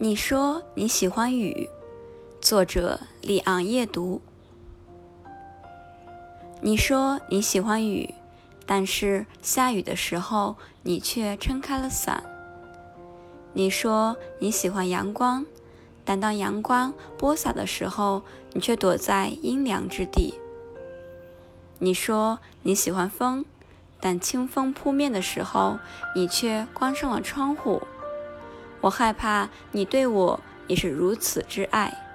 你说你喜欢雨，作者李昂夜读。你说你喜欢雨，但是下雨的时候你却撑开了伞。你说你喜欢阳光，但当阳光播撒的时候，你却躲在阴凉之地。你说你喜欢风，但清风扑面的时候，你却关上了窗户。我害怕你对我也是如此之爱。